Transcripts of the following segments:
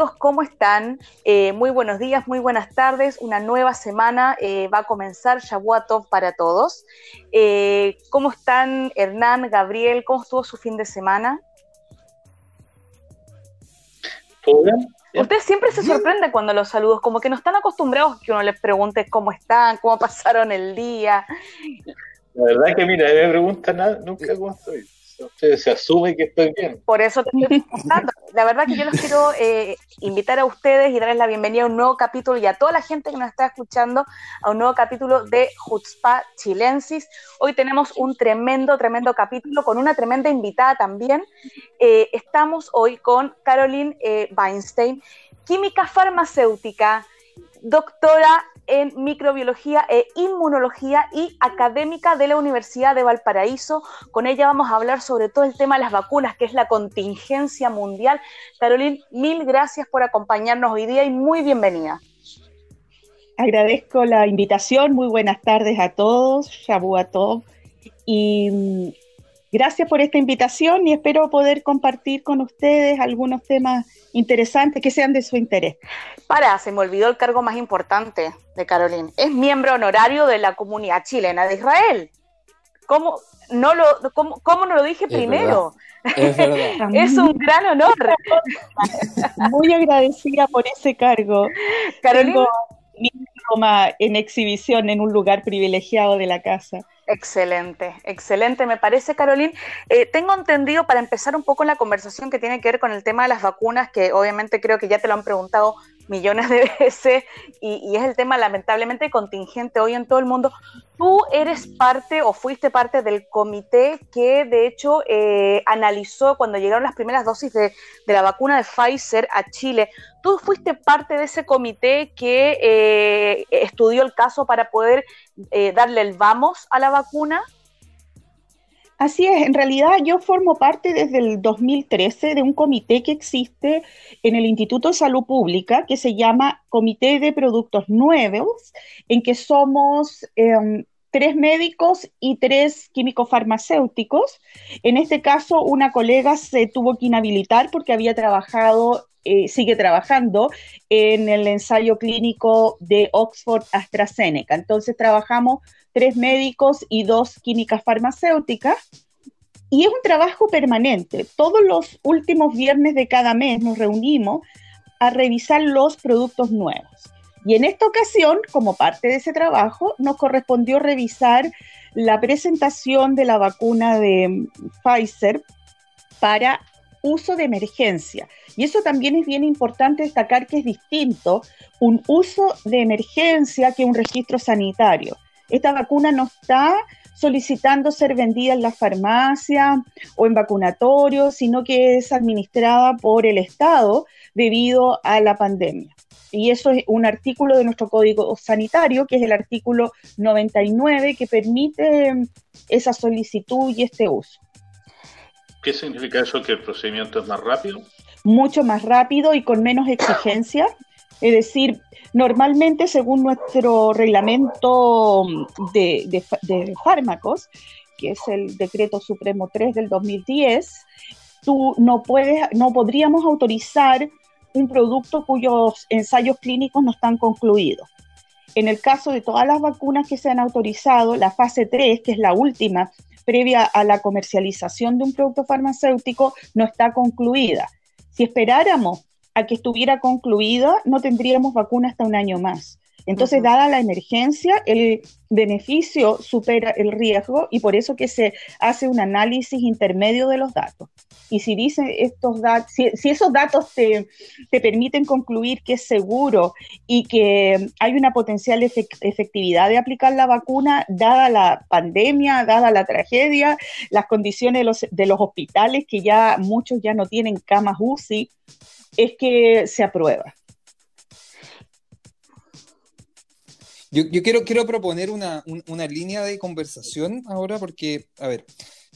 Amigos, ¿cómo están? Eh, muy buenos días, muy buenas tardes. Una nueva semana eh, va a comenzar Shabuatov para todos. Eh, ¿Cómo están Hernán, Gabriel? ¿Cómo estuvo su fin de semana? ¿Todo bien? Usted siempre se sorprende cuando los saludos, como que no están acostumbrados que uno les pregunte cómo están, cómo pasaron el día. La verdad es que, mira, me pregunta nada, nunca cómo estoy se asume que estoy bien. Por eso te estoy preguntando. La verdad que yo los quiero eh, invitar a ustedes y darles la bienvenida a un nuevo capítulo y a toda la gente que nos está escuchando a un nuevo capítulo de Jutzpa Chilensis. Hoy tenemos un tremendo, tremendo capítulo con una tremenda invitada también. Eh, estamos hoy con Caroline eh, Weinstein, química farmacéutica, doctora en microbiología e inmunología y académica de la Universidad de Valparaíso. Con ella vamos a hablar sobre todo el tema de las vacunas, que es la contingencia mundial. Carolina, mil gracias por acompañarnos hoy día y muy bienvenida. Agradezco la invitación, muy buenas tardes a todos, a todos. Y mm, gracias por esta invitación y espero poder compartir con ustedes algunos temas interesantes que sean de su interés. Para, se me olvidó el cargo más importante de Carolina. Es miembro honorario de la comunidad chilena de Israel. ¿Cómo no lo, cómo, no lo dije primero? Es, es un gran honor. Muy agradecida por ese cargo. Carolina. mi diploma en exhibición en un lugar privilegiado de la casa. Excelente, excelente, me parece, Carolín. Eh, tengo entendido, para empezar un poco la conversación que tiene que ver con el tema de las vacunas, que obviamente creo que ya te lo han preguntado millones de veces y, es el tema lamentablemente contingente hoy en todo el mundo. Tú eres parte o fuiste parte del comité que de hecho eh, analizó cuando llegaron las primeras dosis de, la vacuna de Pfizer a Chile. Tú fuiste parte de ese comité que eh, estudió el caso para poder eh, darle el vamos a la vacuna. Así es, en realidad yo formo parte desde el 2013 de un comité que existe en el Instituto de Salud Pública que se llama Comité de Productos Nuevos, en que somos em, tres médicos y tres químicos farmacéuticos. En este caso, una colega se tuvo que inhabilitar porque había trabajado eh, sigue trabajando en el ensayo clínico de Oxford AstraZeneca. Entonces trabajamos tres médicos y dos químicas farmacéuticas. Y es un trabajo permanente. Todos los últimos viernes de cada mes nos reunimos a revisar los productos nuevos. Y en esta ocasión, como parte de ese trabajo, nos correspondió revisar la presentación de la vacuna de Pfizer para uso de emergencia. Y eso también es bien importante destacar que es distinto un uso de emergencia que un registro sanitario. Esta vacuna no está solicitando ser vendida en la farmacia o en vacunatorio, sino que es administrada por el Estado debido a la pandemia. Y eso es un artículo de nuestro código sanitario, que es el artículo 99, que permite esa solicitud y este uso. ¿Qué significa eso? ¿Que el procedimiento es más rápido? Mucho más rápido y con menos exigencia. Es decir, normalmente según nuestro reglamento de, fármacos, que es el decreto supremo 3 del 2010, tú no puedes, no podríamos autorizar un producto cuyos ensayos clínicos no están concluidos. En el caso de todas las vacunas que se han autorizado, la fase 3, que es la última previa a la comercialización de un producto farmacéutico, no está concluida. Si esperáramos a que estuviera concluida, no tendríamos vacuna hasta un año más. Entonces, dada la emergencia, el beneficio supera el riesgo y por eso que se hace un análisis intermedio de los datos. Y si dice estos datos, si, esos datos te, permiten concluir que es seguro y que hay una potencial efectividad de aplicar la vacuna, dada la pandemia, dada la tragedia, las condiciones de los, de los hospitales, que ya muchos ya no tienen camas UCI, es que se aprueba. Yo, quiero, quiero proponer una, línea de conversación ahora porque, a ver,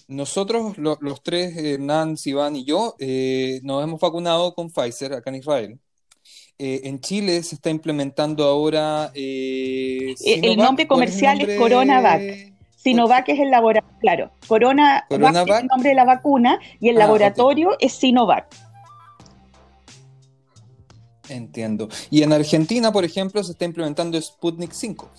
nosotros los tres, Hernán, Iván y yo, eh, nos hemos vacunado con Pfizer acá en Israel. Eh, en Chile se está implementando ahora... Eh, el nombre comercial es, CoronaVac. Sinovac es el laboratorio, claro. Corona es el nombre de la vacuna y el ah, laboratorio es Sinovac. Entiendo. Y en Argentina, por ejemplo, se está implementando Sputnik 5.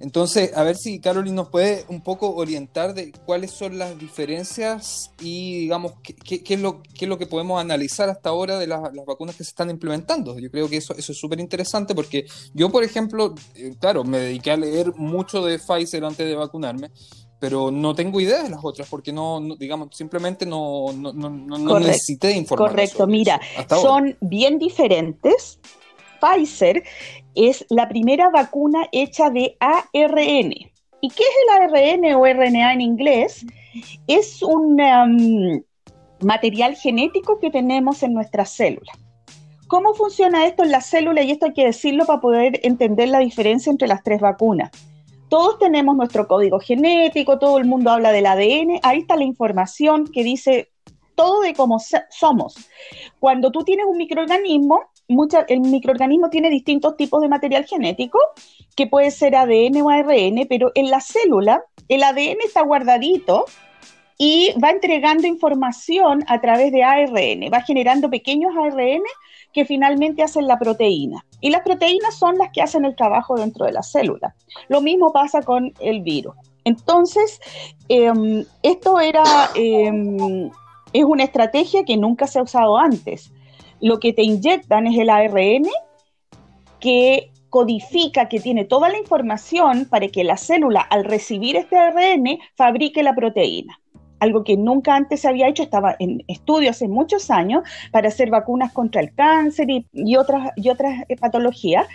Entonces, a ver si Caroline nos puede un poco orientar de cuáles son las diferencias y, digamos, qué, es, lo, qué es lo que podemos analizar hasta ahora de las, vacunas que se están implementando. Yo creo que eso, eso es súper interesante porque yo, por ejemplo, eh, claro, me dediqué a leer mucho de Pfizer antes de vacunarme pero no tengo idea de las otras porque no, digamos, simplemente no, no, no, necesité información. Correcto, mira, son bien diferentes. Pfizer es la primera vacuna hecha de ARN. ¿Y qué es el ARN o RNA en inglés? Es un um, material genético que tenemos en nuestras células. ¿Cómo funciona esto en la célula? Y esto hay que decirlo para poder entender la diferencia entre las tres vacunas todos tenemos nuestro código genético, todo el mundo habla del ADN, ahí está la información que dice todo de cómo somos. Cuando tú tienes un microorganismo, el microorganismo tiene distintos tipos de material genético, que puede ser ADN o ARN, pero en la célula el ADN está guardadito y va entregando información a través de ARN, va generando pequeños ARN que finalmente hacen la proteína. Y las proteínas son las que hacen el trabajo dentro de la célula. Lo mismo pasa con el virus. Entonces, em, esto era, em, es una estrategia que nunca se ha usado antes. Lo que te inyectan es el ARN que codifica, que tiene toda la información para que la célula, al recibir este ARN, fabrique la proteína algo que nunca antes se había hecho, estaba en estudio hace muchos años para hacer vacunas contra el cáncer y, otras, y otras eh, patologías.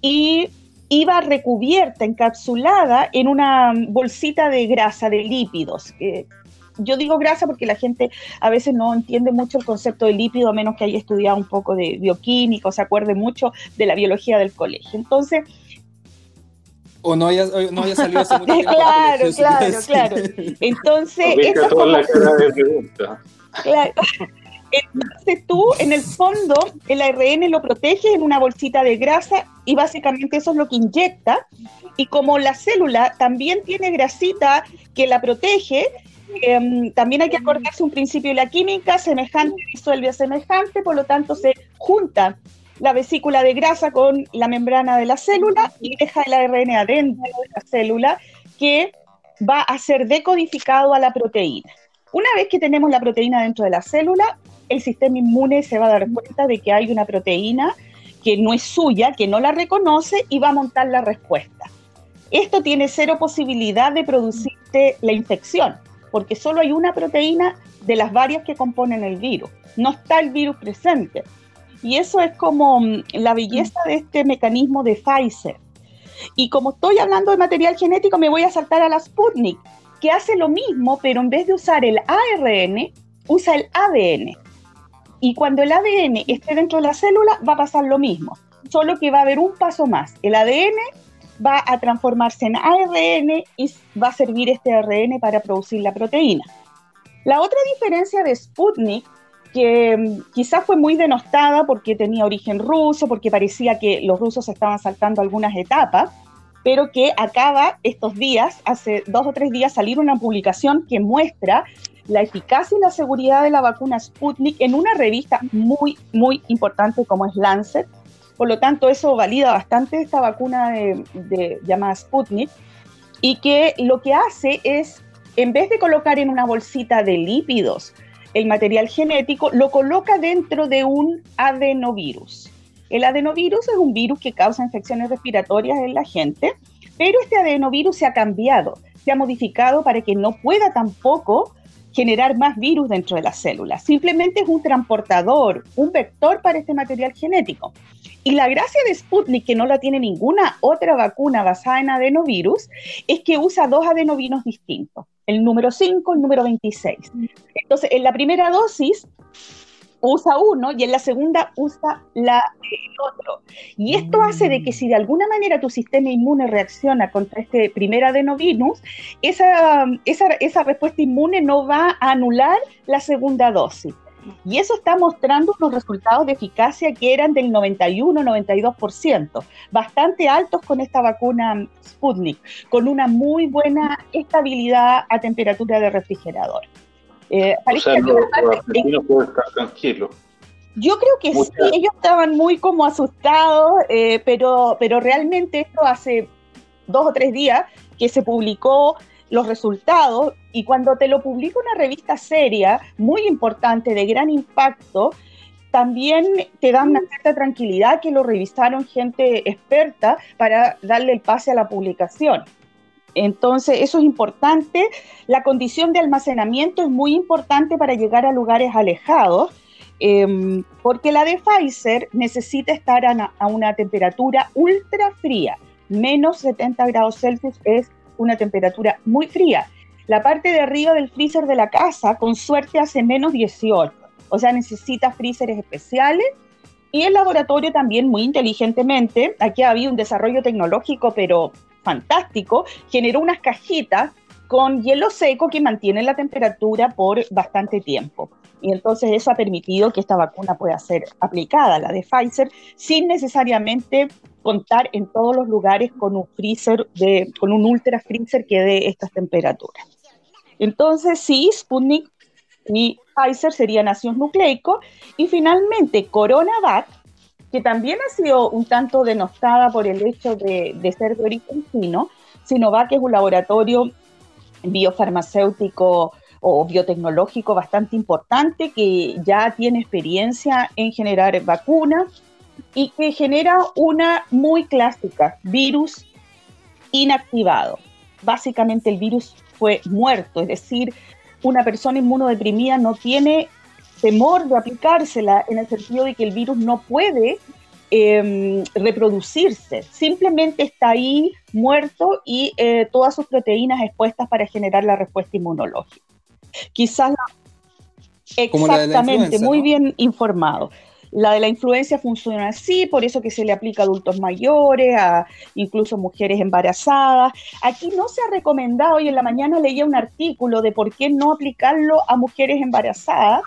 Y iba recubierta, encapsulada en una bolsita de grasa, de lípidos. yo digo grasa porque la gente a veces no entiende mucho el concepto de lípido, a menos que haya estudiado un poco de bioquímica o se acuerde mucho de la biología del colegio. Entonces, o no haya, no haya salido hace mucho tiempo. claro, claro, claro. Entonces, toda la cara de pregunta. Claro. Entonces tú, en el fondo, el ARN lo protege en una bolsita de grasa y básicamente eso es lo que inyecta. Y como la célula también tiene grasita que la protege, em, también hay que acordarse un principio de la química, semejante disuelve a semejante, por lo tanto se junta la vesícula de grasa con la membrana de la célula y deja el ARN adentro de la célula que va a ser decodificado a la proteína. Una vez que tenemos la proteína dentro de la célula, el sistema inmune se va a dar cuenta de que hay una proteína que no es suya, que no la reconoce y va a montar la respuesta. Esto tiene cero posibilidad de producirte la infección, porque solo hay una proteína de las varias que componen el virus. No está el virus presente. Y eso es como mm, la belleza de este mecanismo de Pfizer. Y como estoy hablando de material genético, me voy a saltar a la Sputnik, que hace lo mismo, pero en vez de usar el ARN, usa el ADN. Y cuando el ADN esté dentro de la célula, va a pasar lo mismo, solo que va a haber un paso más. El ADN va a transformarse en ARN y va a servir este ARN para producir la proteína. La otra diferencia de Sputnik que mm, quizás fue muy denostada porque tenía origen ruso, porque parecía que los rusos estaban saltando algunas etapas, pero que acaba estos días, hace dos o tres días, salir una publicación que muestra la eficacia y la seguridad de la vacuna Sputnik en una revista muy, muy importante como es Lancet. Por lo tanto, eso valida bastante esta vacuna de llamada Sputnik y que lo que hace es, en vez de colocar en una bolsita de lípidos, el material genético, lo coloca dentro de un adenovirus. El adenovirus es un virus que causa infecciones respiratorias en la gente, pero este adenovirus se ha cambiado, se ha modificado para que no pueda tampoco generar más virus dentro de la célula. Simplemente es un transportador, un vector para este material genético. Y la gracia de Sputnik, que no la tiene ninguna otra vacuna basada en adenovirus, es que usa dos adenovirus distintos, el número 5 y el número 26. Entonces, en la primera dosis, usa uno y en la segunda usa la, el otro. Y esto hace de que si de alguna manera tu sistema inmune reacciona contra este primer adenovirus, esa, esa, esa respuesta inmune no va a anular la segunda dosis. Y eso está mostrando unos resultados de eficacia que eran del 91-92%, bastante altos con esta vacuna Sputnik, con una muy buena estabilidad a temperatura de refrigerador. Eh, o sea, los, argentinos pueden estar tranquilos. Yo creo que sí, ellos estaban muy como asustados, eh, pero, pero realmente esto hace dos o tres días que se publicó los resultados y cuando te lo publica una revista seria, muy importante, de gran impacto, también te da una cierta tranquilidad que lo revisaron gente experta para darle el pase a la publicación. Entonces, eso es importante. La condición de almacenamiento es muy importante para llegar a lugares alejados, em, porque la de Pfizer necesita estar a, a, una temperatura ultra fría. Menos 70 grados Celsius es una temperatura muy fría. La parte de arriba del freezer de la casa, con suerte, hace menos 18. O sea, necesita freezers especiales. Y el laboratorio también, muy inteligentemente, aquí ha habido un desarrollo tecnológico, pero fantástico, generó unas cajitas con hielo seco que mantienen la temperatura por bastante tiempo. Y entonces eso ha permitido que esta vacuna pueda ser aplicada, la de Pfizer, sin necesariamente contar en todos los lugares con un freezer, de, con un ultra freezer que dé estas temperaturas. Entonces, sí, Sputnik y Pfizer serían ácidos nucleicos. Y finalmente, CoronaVac, que también ha sido un tanto denostada por el hecho de, ser de origen chino. Sinovac es un laboratorio biofarmacéutico o biotecnológico bastante importante que ya tiene experiencia en generar vacunas y que genera una muy clásica, virus inactivado. Básicamente el virus fue muerto, es decir, una persona inmunodeprimida no tiene temor de aplicársela en el sentido de que el virus no puede em, reproducirse, simplemente está ahí muerto y eh, todas sus proteínas expuestas para generar la respuesta inmunológica. Quizás exactamente, muy bien informado. La de la influencia funciona así, por eso que se le aplica a adultos mayores, a incluso mujeres embarazadas. Aquí no se ha recomendado, y en la mañana leía un artículo de por qué no aplicarlo a mujeres embarazadas,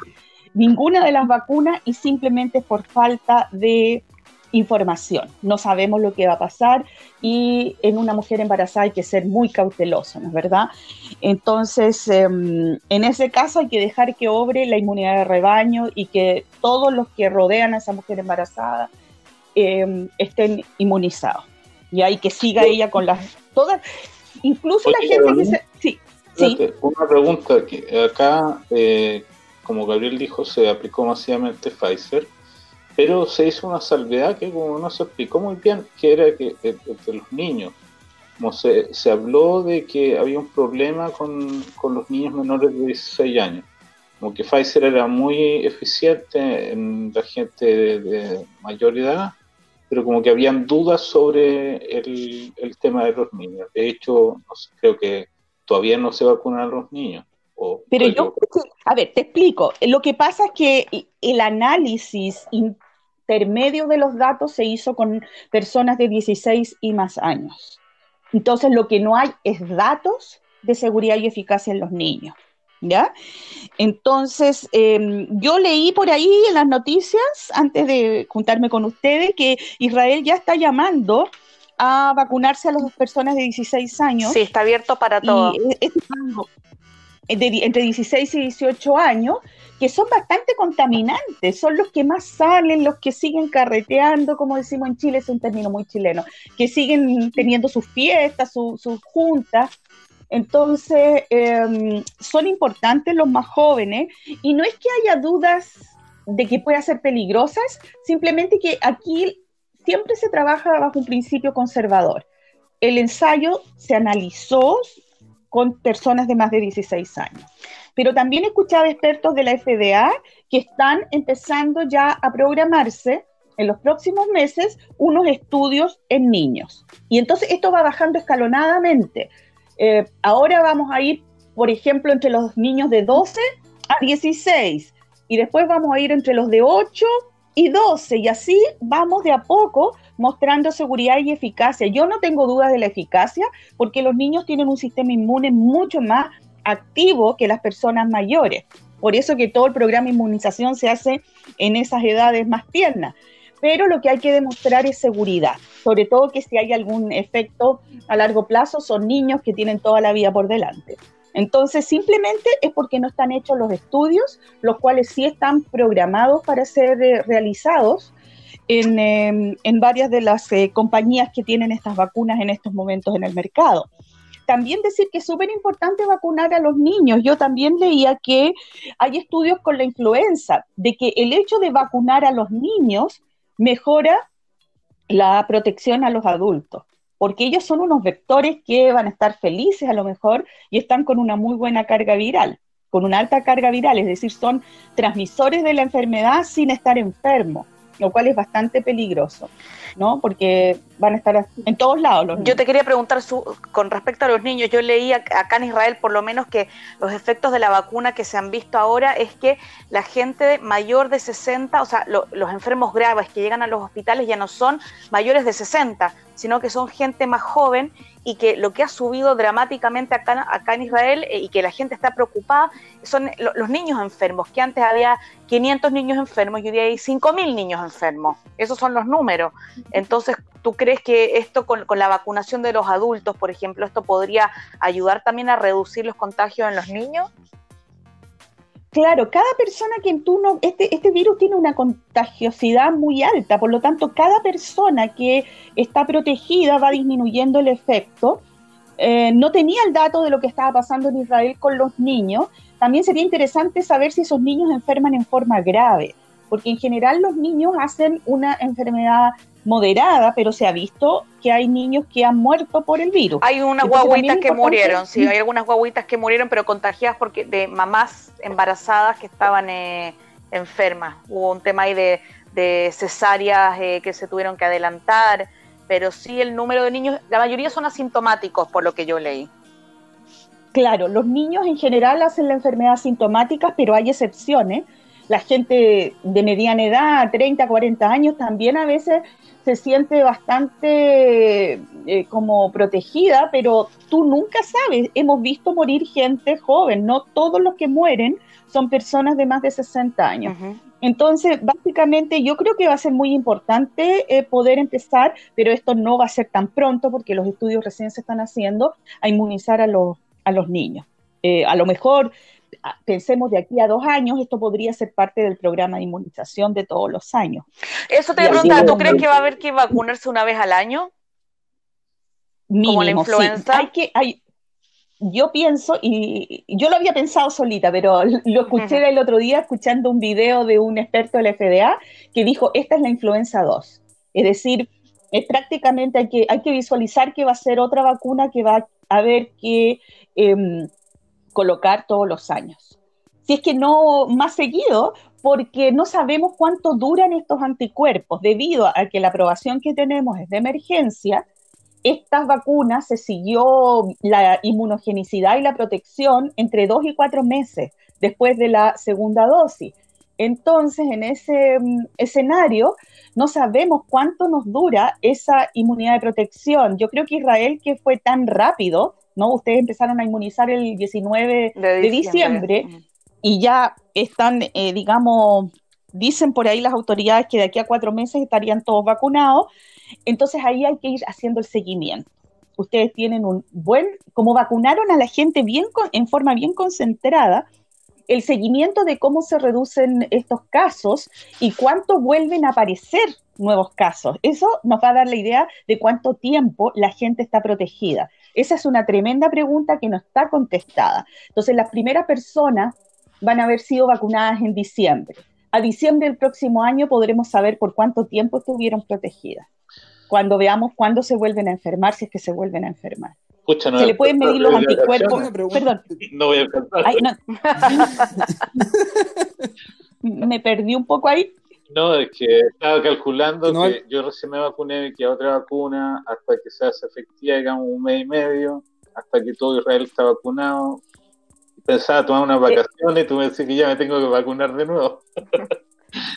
ninguna de las vacunas y simplemente por falta de información. No sabemos lo que va a pasar y en una mujer embarazada hay que ser muy cauteloso, ¿no es verdad? Entonces, em, en ese caso hay que dejar que obre la inmunidad de rebaño y que todos los que rodean a esa mujer embarazada em, estén inmunizados. Y hay que siga ella con las... Todas, incluso la gente que se... Sí, sí. Una pregunta que acá, eh, como Gabriel dijo, se aplicó masivamente Pfizer pero se hizo una salvedad que como no se explicó muy bien, que era que entre eh, los niños, como se, se, habló de que había un problema con, con, los niños menores de 16 años, como que Pfizer era muy eficiente en la gente de, mayor edad, pero como que habían dudas sobre el, el tema de los niños. De hecho, no sé, creo que todavía no se vacunan a los niños. Pero yo, a ver, te explico. Lo que pasa es que el análisis intermedio de los datos se hizo con personas de 16 y más años. Entonces, lo que no hay es datos de seguridad y eficacia en los niños. ¿Ya? Entonces, em, yo leí por ahí en las noticias, antes de juntarme con ustedes, que Israel ya está llamando a vacunarse a las personas de 16 años. Sí, está abierto para todos. entre 16 y 18 años, que son bastante contaminantes, son los que más salen, los que siguen carreteando, como decimos en Chile, es un término muy chileno, que siguen teniendo sus fiestas, sus juntas. Entonces, em, son importantes los más jóvenes y no es que haya dudas de que pueda ser peligrosas, simplemente que aquí siempre se trabaja bajo un principio conservador. El ensayo se analizó con personas de más de 16 años. Pero también he escuchado expertos de la FDA que están empezando ya a programarse en los próximos meses unos estudios en niños. Y entonces esto va bajando escalonadamente. Eh, ahora vamos a ir, por ejemplo, entre los niños de 12 a 16. y después vamos a ir entre los de 8 y 12 y así vamos de a poco mostrando seguridad y eficacia. Yo no tengo dudas de la eficacia porque los niños tienen un sistema inmune mucho más activo que las personas mayores. Por eso que todo el programa de inmunización se hace en esas edades más tiernas. Pero lo que hay que demostrar es seguridad, sobre todo que si hay algún efecto a largo plazo, son niños que tienen toda la vida por delante. Entonces, simplemente es porque no están hechos los estudios, los cuales sí están programados para ser eh, realizados en, em, en, varias de las eh, compañías que tienen estas vacunas en estos momentos en el mercado. También decir que es súper importante vacunar a los niños. Yo también leía que hay estudios con la influenza, de que el hecho de vacunar a los niños mejora la protección a los adultos, porque ellos son unos vectores que van a estar felices a lo mejor y están con una muy buena carga viral, con una alta carga viral, es decir, son transmisores de la enfermedad sin estar enfermos lo cual es bastante peligroso, ¿no? Porque van a estar en todos lados los Yo te quería preguntar con respecto a los niños, yo leí acá en Israel por lo menos que los efectos de la vacuna que se han visto ahora es que la gente mayor de 60, o sea, los enfermos graves que llegan a los hospitales ya no son mayores de 60, sino que son gente más joven y que lo que ha subido dramáticamente acá, acá en Israel eh, y que la gente está preocupada son los niños enfermos, que antes había 500 niños enfermos y hoy día hay 5.000 niños enfermos. Esos son los números. Entonces, ¿tú crees que esto con, la vacunación de los adultos, por ejemplo, esto podría ayudar también a reducir los contagios en los niños? Claro, cada persona que tú no, este, este virus tiene una contagiosidad muy alta, por lo tanto, cada persona que está protegida va disminuyendo el efecto. Eh, no tenía el dato de lo que estaba pasando en Israel con los niños. También sería interesante saber si esos niños enferman en forma grave, porque en general los niños hacen una enfermedad moderada, pero se ha visto que hay niños que han muerto por el virus. Hay unas guaguitas que murieron, sí, hay algunas guaguitas que murieron, pero contagiadas porque de mamás embarazadas que estaban eh, enfermas. Hubo un tema ahí de, cesáreas eh, que se tuvieron que adelantar, pero sí el número de niños, la mayoría son asintomáticos, por lo que yo leí. Claro, los niños en general hacen la enfermedad asintomática, pero hay excepciones. La gente de mediana edad, 30, 40 años, también a veces se siente bastante eh, como protegida, pero tú nunca sabes. Hemos visto morir gente joven, no todos los que mueren son personas de más de 60 años. Entonces, básicamente yo creo que va a ser muy importante eh, poder empezar, pero esto no va a ser tan pronto porque los estudios recién se están haciendo a inmunizar a los, a los niños. Eh, a lo mejor pensemos de aquí a dos años, esto podría ser parte del programa de inmunización de todos los años. Eso te pregunta, ¿tú crees que va a haber que vacunarse una vez al año? como la influenza. Hay que, hay, yo pienso, y yo lo había pensado solita, pero lo escuché el otro día escuchando un video de un experto del FDA que dijo, esta es la influenza 2. Es decir, es prácticamente hay que, hay que visualizar que va a ser otra vacuna que va a haber que em, colocar todos los años. Si es que no más seguido, porque no sabemos cuánto duran estos anticuerpos. Debido a que la aprobación que tenemos es de emergencia, estas vacunas se siguió la inmunogenicidad y la protección entre dos y cuatro meses después de la segunda dosis. Entonces, en ese mm, escenario, no sabemos cuánto nos dura esa inmunidad de protección. Yo creo que Israel, que fue tan rápido, ¿no? Ustedes empezaron a inmunizar el 19 de diciembre, y ya están, eh, digamos, dicen por ahí las autoridades que de aquí a cuatro meses estarían todos vacunados, entonces ahí hay que ir haciendo el seguimiento. Ustedes tienen un buen, como vacunaron a la gente bien en forma bien concentrada, el seguimiento de cómo se reducen estos casos y cuánto vuelven a aparecer nuevos casos. Eso nos va a dar la idea de cuánto tiempo la gente está protegida. Esa es una tremenda pregunta que no está contestada. Entonces, las primeras personas van a haber sido vacunadas en diciembre. A diciembre del próximo año podremos saber por cuánto tiempo estuvieron protegidas. Cuando veamos cuándo se vuelven a enfermar, si es que se vuelven a enfermar. se le pueden medir los anticuerpos. Perdón. No voy a Ay, no. Me perdí un poco ahí. No, es que estaba calculando que yo recién me vacuné, que otra vacuna, hasta que se hace efectiva, digamos, un mes y medio, hasta que todo Israel está vacunado. pensaba tomar unas vacaciones y tú me decís que ya me tengo que vacunar de nuevo.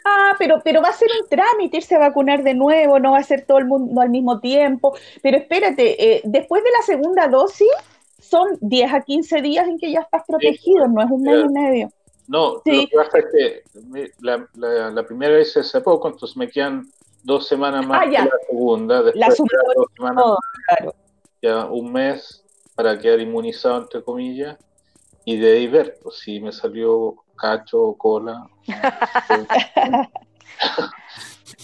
Ah, pero, pero va a ser un trámite irse a vacunar de nuevo, no va a ser todo el mundo al mismo tiempo. Pero espérate, eh, después de la segunda dosis son 10 a 15 días en que ya estás protegido, no es un mes y medio. No, lo que pasa es que la, primera vez hace poco, entonces me quedan dos semanas más ah, ya. la segunda, después la dos semanas claro. ya un mes para quedar inmunizado, entre comillas, y de ahí ver pues, si me salió cacho o cola.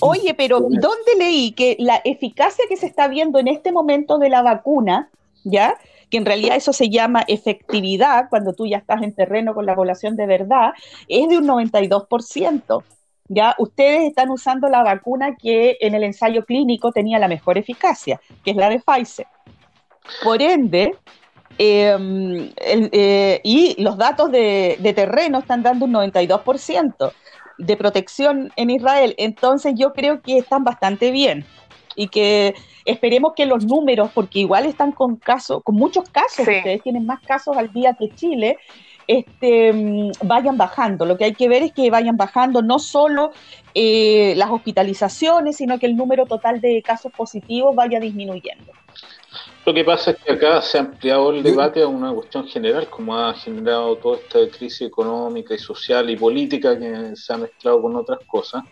Oye, pero ¿dónde leí que la eficacia que se está viendo en este momento de la vacuna, ya? que en realidad eso se llama efectividad, cuando tú ya estás en terreno con la población de verdad, es de un 92%. Ya ustedes están usando la vacuna que en el ensayo clínico tenía la mejor eficacia, que es la de Pfizer. Por ende, em, eh, y los datos de, de, terreno están dando un 92% de protección en Israel. Entonces yo creo que están bastante bien y que esperemos que los números, porque igual están con casos, con muchos casos, ustedes tienen más casos al día que Chile, este, mm, vayan bajando. Lo que hay que ver es que vayan bajando no solo eh, las hospitalizaciones, sino que el número total de casos positivos vaya disminuyendo. Lo que pasa es que acá se ha ampliado el debate a una cuestión general, como ha generado toda esta crisis económica y social y política que se ha mezclado con otras cosas.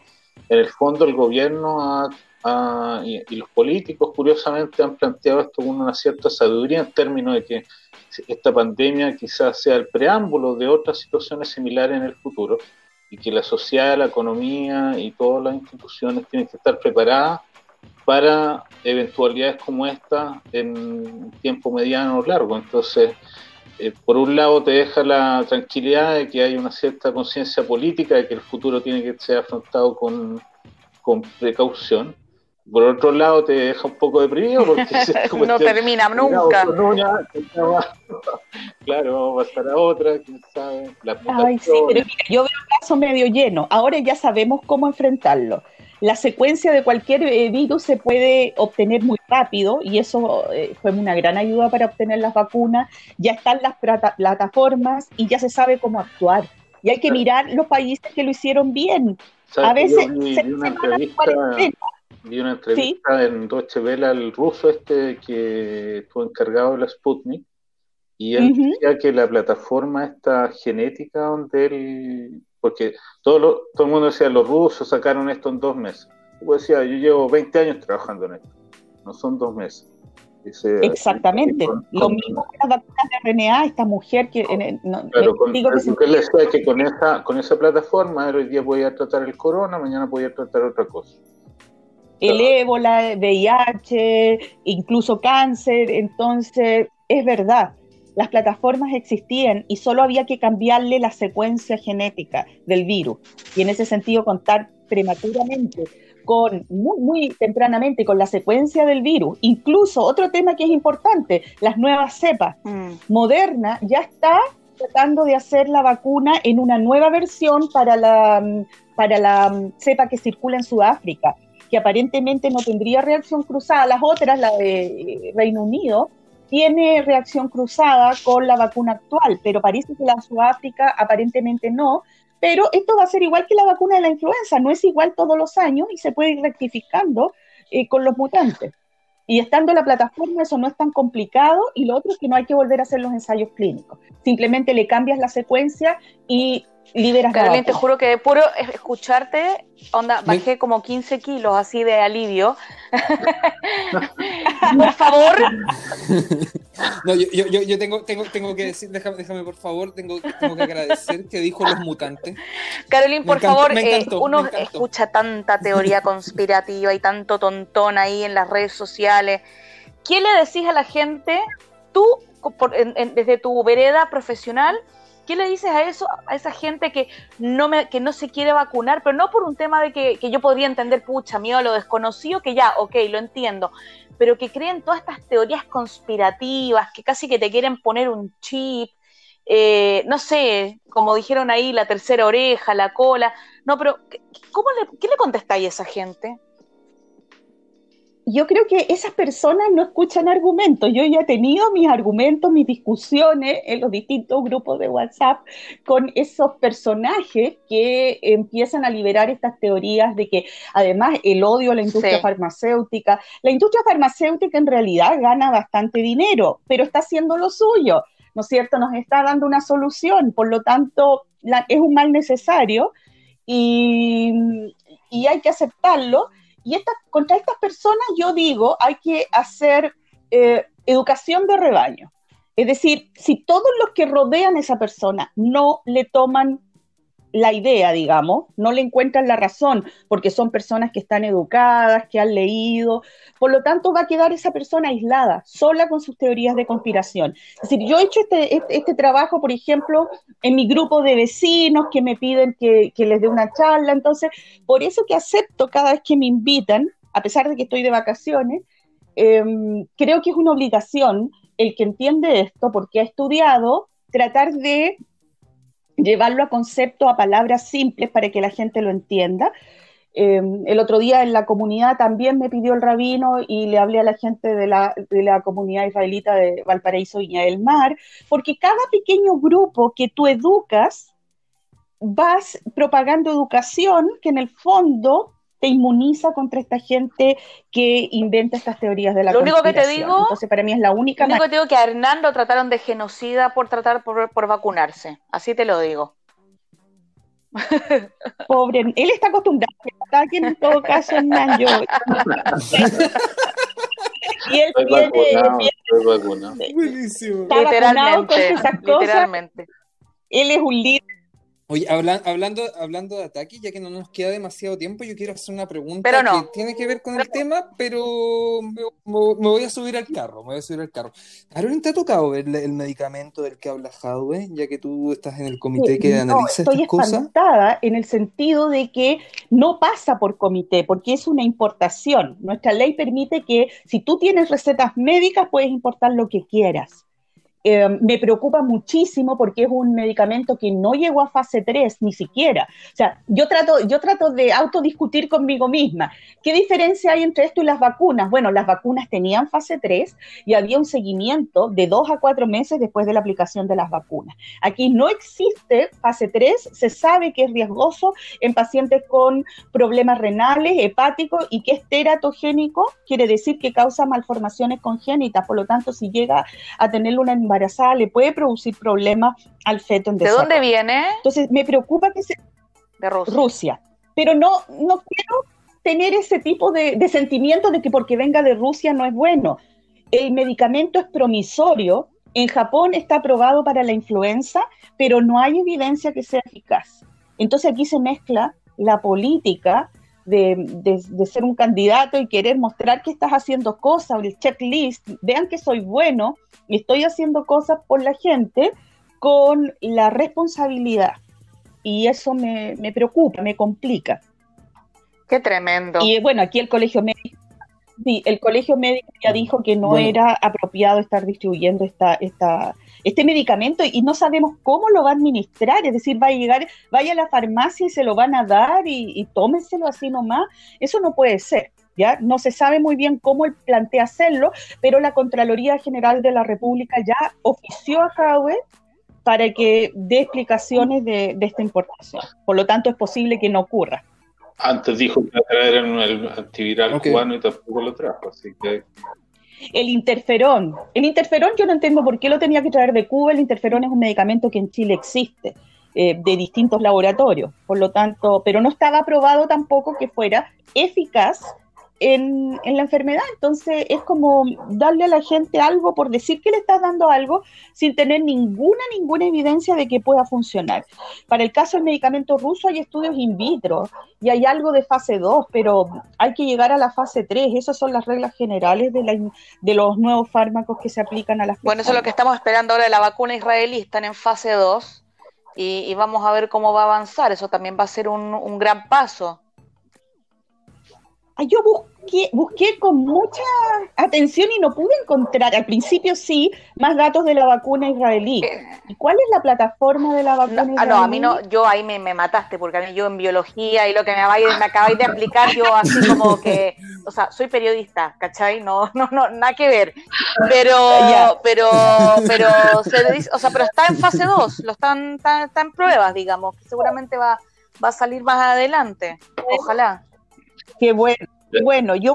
En el fondo el gobierno ha Ah, y, los políticos, curiosamente, han planteado esto con una cierta sabiduría en términos de que esta pandemia quizás sea el preámbulo de otras situaciones similares en el futuro y que la sociedad, la economía y todas las instituciones tienen que estar preparadas para eventualidades como esta en tiempo mediano o largo. Entonces, eh, por un lado te deja la tranquilidad de que hay una cierta conciencia política de que el futuro tiene que ser afrontado con, con precaución, por otro lado, te deja un poco deprimido porque no termina nunca. claro, vamos a pasar a otra, quién sabe. Ay, sí, pero yo veo el caso medio lleno. Ahora ya sabemos cómo enfrentarlo. La secuencia de cualquier eh, virus se puede obtener muy rápido y eso eh, fue una gran ayuda para obtener las vacunas. Ya están las plataformas y ya se sabe cómo actuar. Y hay que mirar los países que lo hicieron bien. A veces se, Vi una entrevista en Deutsche Welle al ruso este que estuvo encargado de la Sputnik y él decía que la plataforma esta genética donde él, porque todo, todo el mundo decía, los rusos sacaron esto en dos meses. Yo decía, yo llevo 20 años trabajando en esto, no son dos meses. Exactamente, lo mismo que las vacunas de RNA, esta mujer que... claro, con, digo que, él decía que con esa, con esa plataforma hoy día podía tratar el corona, mañana podía tratar otra cosa el ébola, VIH, incluso cáncer. Entonces, es verdad, las plataformas existían y solo había que cambiarle la secuencia genética del virus. Y en ese sentido, contar prematuramente, con muy, muy tempranamente con la secuencia del virus. Incluso otro tema que es importante, las nuevas cepas. Mm. Moderna ya está tratando de hacer la vacuna en una nueva versión para la, para la cepa que circula en Sudáfrica que aparentemente no tendría reacción cruzada. Las otras, la de eh, Reino Unido, tiene reacción cruzada con la vacuna actual, pero parece que la Sudáfrica aparentemente no. Pero esto va a ser igual que la vacuna de la influenza, no es igual todos los años y se puede ir rectificando eh, con los mutantes. Y estando en la plataforma eso no es tan complicado y lo otro es que no hay que volver a hacer los ensayos clínicos. Simplemente le cambias la secuencia y liberas Carolina, te juro que de puro escucharte, onda, bajé como 15 kilos así de alivio. por favor. No, yo, yo, yo tengo, tengo, tengo que decir, déjame, déjame por favor, tengo, tengo que agradecer que dijo los mutantes. Carolina, por favor, eh, uno escucha tanta teoría conspirativa y tanto tontón ahí en las redes sociales. ¿Qué le decís a la gente, tú, desde tu vereda profesional, ¿Qué le dices a eso, a esa gente que no, me, que no se quiere vacunar, pero no por un tema de que, yo podría entender, pucha, miedo a lo desconocido, que ya, ok, lo entiendo, pero que creen todas estas teorías conspirativas, que casi que te quieren poner un chip, eh, no sé, como dijeron ahí, la tercera oreja, la cola, no, pero ¿cómo le, ¿qué le contestáis a esa gente? Yo creo que esas personas no escuchan argumentos. Yo ya he tenido mis argumentos, mis discusiones en los distintos grupos de WhatsApp con esos personajes que empiezan a liberar estas teorías de que además el odio a la industria farmacéutica, la industria farmacéutica en realidad gana bastante dinero, pero está haciendo lo suyo, ¿no es cierto? Nos está dando una solución, por lo tanto es un mal necesario y, y hay que aceptarlo y contra estas personas yo digo, hay que hacer eh, educación de rebaño. Es decir, si todos los que rodean a esa persona no le toman la idea, digamos, no le encuentran la razón, porque son personas que están educadas, que han leído, por lo tanto va a quedar esa persona aislada, sola con sus teorías de conspiración. Es decir, yo he hecho este, este, trabajo, por ejemplo, en mi grupo de vecinos que me piden que, les dé una charla, entonces, por eso que acepto cada vez que me invitan, a pesar de que estoy de vacaciones, em, creo que es una obligación el que entiende esto, porque ha estudiado, tratar de llevarlo a concepto, a palabras simples para que la gente lo entienda. Em, el otro día en la comunidad también me pidió el rabino y le hablé a la gente de la, de la comunidad israelita de Valparaíso, Viña del Mar, porque cada pequeño grupo que tú educas, vas propagando educación que en el fondo te inmuniza contra esta gente que inventa estas teorías de la Lo único que te digo, entonces para mí es la única. Lo único que te digo que a Hernán lo trataron de genocida por tratar por, por vacunarse, así te lo digo. Pobre, él está acostumbrado a que ataquen en todo caso Hernán yo. y él tiene, vacunado, Buenísimo. Está vacunado con esas cosas. Literalmente. Él es un líder Oye, hablando, hablando de ataque, ya que no nos queda demasiado tiempo, yo quiero hacer una pregunta que tiene que ver con el tema, pero me, voy a subir al carro, me voy a subir al carro. Carolyn, ¿te ha tocado ver el medicamento del que habla Jadwe, ya que tú estás en el comité que analiza estas cosas? Estoy espantada en el sentido de que no pasa por comité, porque es una importación. Nuestra ley permite que si tú tienes recetas médicas, puedes importar lo que quieras. Eh, me preocupa muchísimo porque es un medicamento que no llegó a fase 3 ni siquiera. O sea, yo trato, yo trato de autodiscutir conmigo misma. ¿Qué diferencia hay entre esto y las vacunas? Bueno, las vacunas tenían fase 3 y había un seguimiento de dos a cuatro meses después de la aplicación de las vacunas. Aquí no existe fase 3, se sabe que es riesgoso en pacientes con problemas renales, hepáticos y que es teratogénico, quiere decir que causa malformaciones congénitas. Por lo tanto, si llega a tener una embarazada le puede producir problemas al feto en desarrollo. ¿De dónde viene? Entonces, me preocupa que sea de Rusia. Pero no, no quiero tener ese tipo de, de sentimiento de que porque venga de Rusia no es bueno. El medicamento es promisorio. En Japón está aprobado para la influenza, pero no hay evidencia que sea eficaz. Entonces aquí se mezcla la política de, ser un candidato y querer mostrar que estás haciendo cosas, el checklist, vean que soy bueno y estoy haciendo cosas por la gente con la responsabilidad. Y eso me, preocupa, me complica. Qué tremendo. Y bueno, aquí el colegio médico, sí, el colegio médico ya dijo que no era apropiado estar distribuyendo esta, esta, este medicamento y no sabemos cómo lo va a administrar, es decir, va a llegar, vaya a la farmacia y se lo van a dar y, y tómenselo así nomás, eso no puede ser. ¿Ya? No se sabe muy bien cómo él plantea hacerlo, pero la Contraloría General de la República ya ofició a CAUE para que dé explicaciones de, esta importación. Por lo tanto, es posible que no ocurra. Antes dijo que iba a traer el antiviral cubano y tampoco lo trajo, así que el interferón. El interferón yo no entiendo por qué lo tenía que traer de Cuba. El interferón es un medicamento que en Chile existe. Eh, de distintos laboratorios, por lo tanto, pero no estaba aprobado tampoco que fuera eficaz en, la enfermedad. Entonces es como darle a la gente algo por decir que le estás dando algo sin tener ninguna, ninguna evidencia de que pueda funcionar. Para el caso del medicamento ruso hay estudios in vitro y hay algo de fase 2, pero hay que llegar a la fase 3. Esas son las reglas generales de, la, de los nuevos fármacos que se aplican a las personas. Bueno, eso es lo que estamos esperando ahora de la vacuna israelí. Están en fase 2 y, vamos a ver cómo va a avanzar. Eso también va a ser un, un gran paso yo busqué, busqué con mucha atención y no pude encontrar, al principio sí, más datos de la vacuna israelí. Eh, ¿Y cuál es la plataforma de la vacuna israelí? Ah, no, a mí no, yo ahí me, mataste, porque a mí yo en biología y lo que me, me acabáis de explicar, yo así como que, o sea, soy periodista, ¿cachai? No, no, no, nada que ver. Pero, pero, pero, o sea, pero está en fase 2, lo están, está, está en pruebas, digamos, que seguramente va, va a salir más adelante. Ojalá. Qué bueno. Bueno, yo,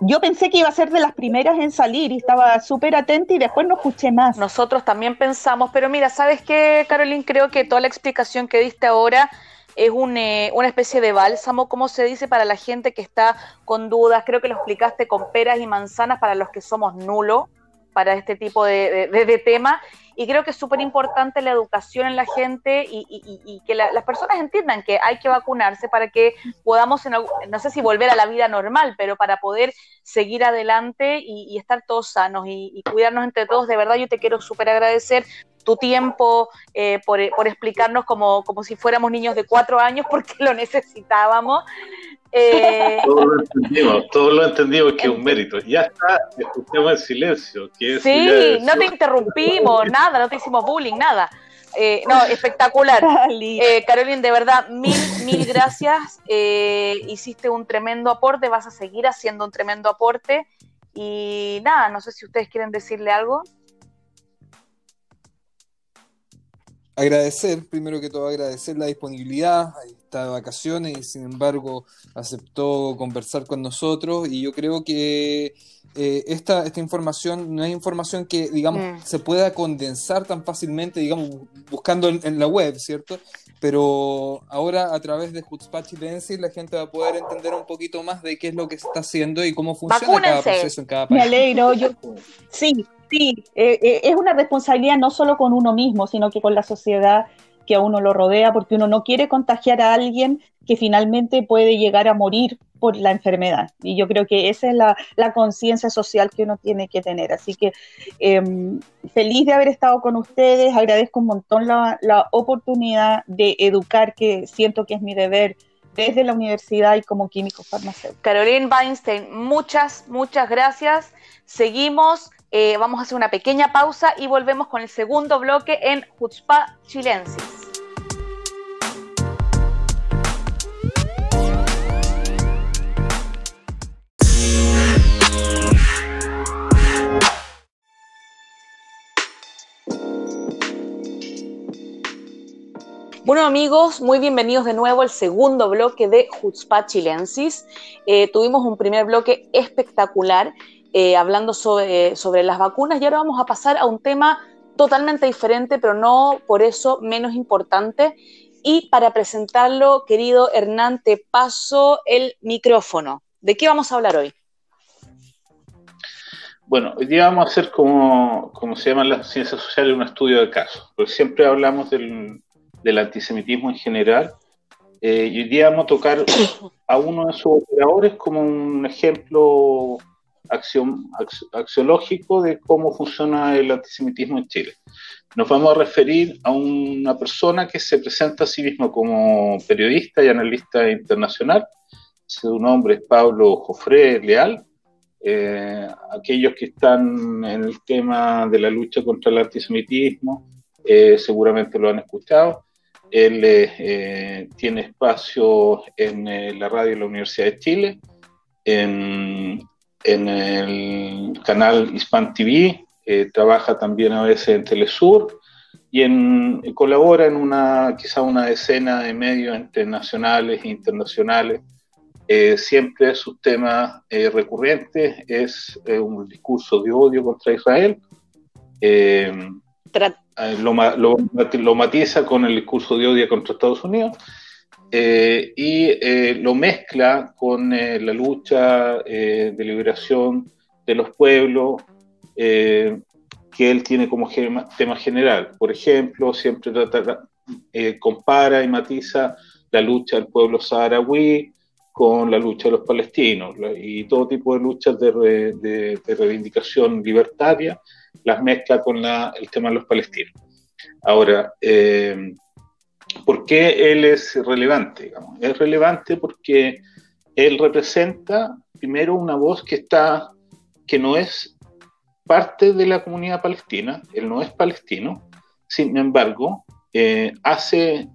yo pensé que iba a ser de las primeras en salir y estaba súper atenta y después no escuché más. Nosotros también pensamos, pero mira, ¿sabes qué, Carolyn? Creo que toda la explicación que diste ahora es un, eh, una especie de bálsamo, como se dice, para la gente que está con dudas. Creo que lo explicaste con peras y manzanas para los que somos nulo para este tipo de, de tema y creo que es súper importante la educación en la gente y, que las personas entiendan que hay que vacunarse para que podamos, no sé si volver a la vida normal, pero para poder seguir adelante y, estar todos sanos y, cuidarnos entre todos. De verdad, yo te quiero súper agradecer tu tiempo eh, por, por, explicarnos como, como si fuéramos niños de cuatro años porque lo necesitábamos. Eh, todos lo entendimos, todos lo entendimos que es un mérito. Ya está, escuchamos el silencio. Que sí, no te interrumpimos, nada, no te hicimos bullying, nada. Eh, no, espectacular. Eh, Carolina, de verdad, mil, mil gracias. Eh, hiciste un tremendo aporte, vas a seguir haciendo un tremendo aporte. Y nada, no sé si ustedes quieren decirle algo. agradecer, primero que todo agradecer la disponibilidad, está de vacaciones y sin embargo aceptó conversar con nosotros y yo creo que eh, esta, esta información no es información que, digamos, mm. se pueda condensar tan fácilmente, digamos, buscando en, la web, ¿cierto? Pero ahora a través de Hutzpah Chilensis la gente va a poder entender un poquito más de qué es lo que se está haciendo y cómo funciona cada proceso en cada país. Me alegro, yo sí, Sí, eh, eh, es una responsabilidad no solo con uno mismo, sino que con la sociedad que a uno lo rodea, porque uno no quiere contagiar a alguien que finalmente puede llegar a morir por la enfermedad. Y yo creo que esa es la, conciencia social que uno tiene que tener. Así que em, feliz de haber estado con ustedes, agradezco un montón la, la oportunidad de educar, que siento que es mi deber desde la universidad y como químico farmacéutico. Caroline Weinstein, muchas, muchas gracias. Seguimos eh, vamos a hacer una pequeña pausa y volvemos con el segundo bloque en Jutzpa Chilensis. Bueno amigos, muy bienvenidos de nuevo al segundo bloque de Jutzpa Chilensis. Eh, tuvimos un primer bloque espectacular eh, hablando sobre, sobre las vacunas y ahora vamos a pasar a un tema totalmente diferente, pero no por eso menos importante. Y para presentarlo, querido Hernán, te paso el micrófono. ¿De qué vamos a hablar hoy? Bueno, hoy día vamos a hacer como, como se llama en las ciencias sociales un estudio de casos, porque siempre hablamos del, del antisemitismo en general, eh, y hoy día vamos a tocar a uno de sus operadores como un ejemplo acción, axiológico de cómo funciona el antisemitismo en Chile. Nos vamos a referir a una persona que se presenta a sí mismo como periodista y analista internacional. Su nombre es Pablo Jofré Leal. Eh, aquellos que están en el tema de la lucha contra el antisemitismo eh, seguramente lo han escuchado. Él eh, tiene espacio en la radio de la Universidad de Chile, en en el canal Hispan TV, eh, trabaja también a veces en Telesur y en, colabora en una, quizá una decena de medios internacionales e internacionales. Eh, siempre sus temas eh, recurrentes es un discurso de odio contra Israel. Lo, lo, matiza con el discurso de odio contra Estados Unidos eh, y eh, lo mezcla con eh, la lucha de liberación de los pueblos que él tiene como tema general. Por ejemplo, siempre compara y matiza la lucha del pueblo saharaui con la lucha de los palestinos y todo tipo de luchas de, reivindicación libertaria las mezcla con el tema de los palestinos. Ahora, ¿Por qué él es relevante? Es relevante porque él representa primero una voz que está, que no es parte de la comunidad palestina, él no es palestino, sin embargo, eh, hace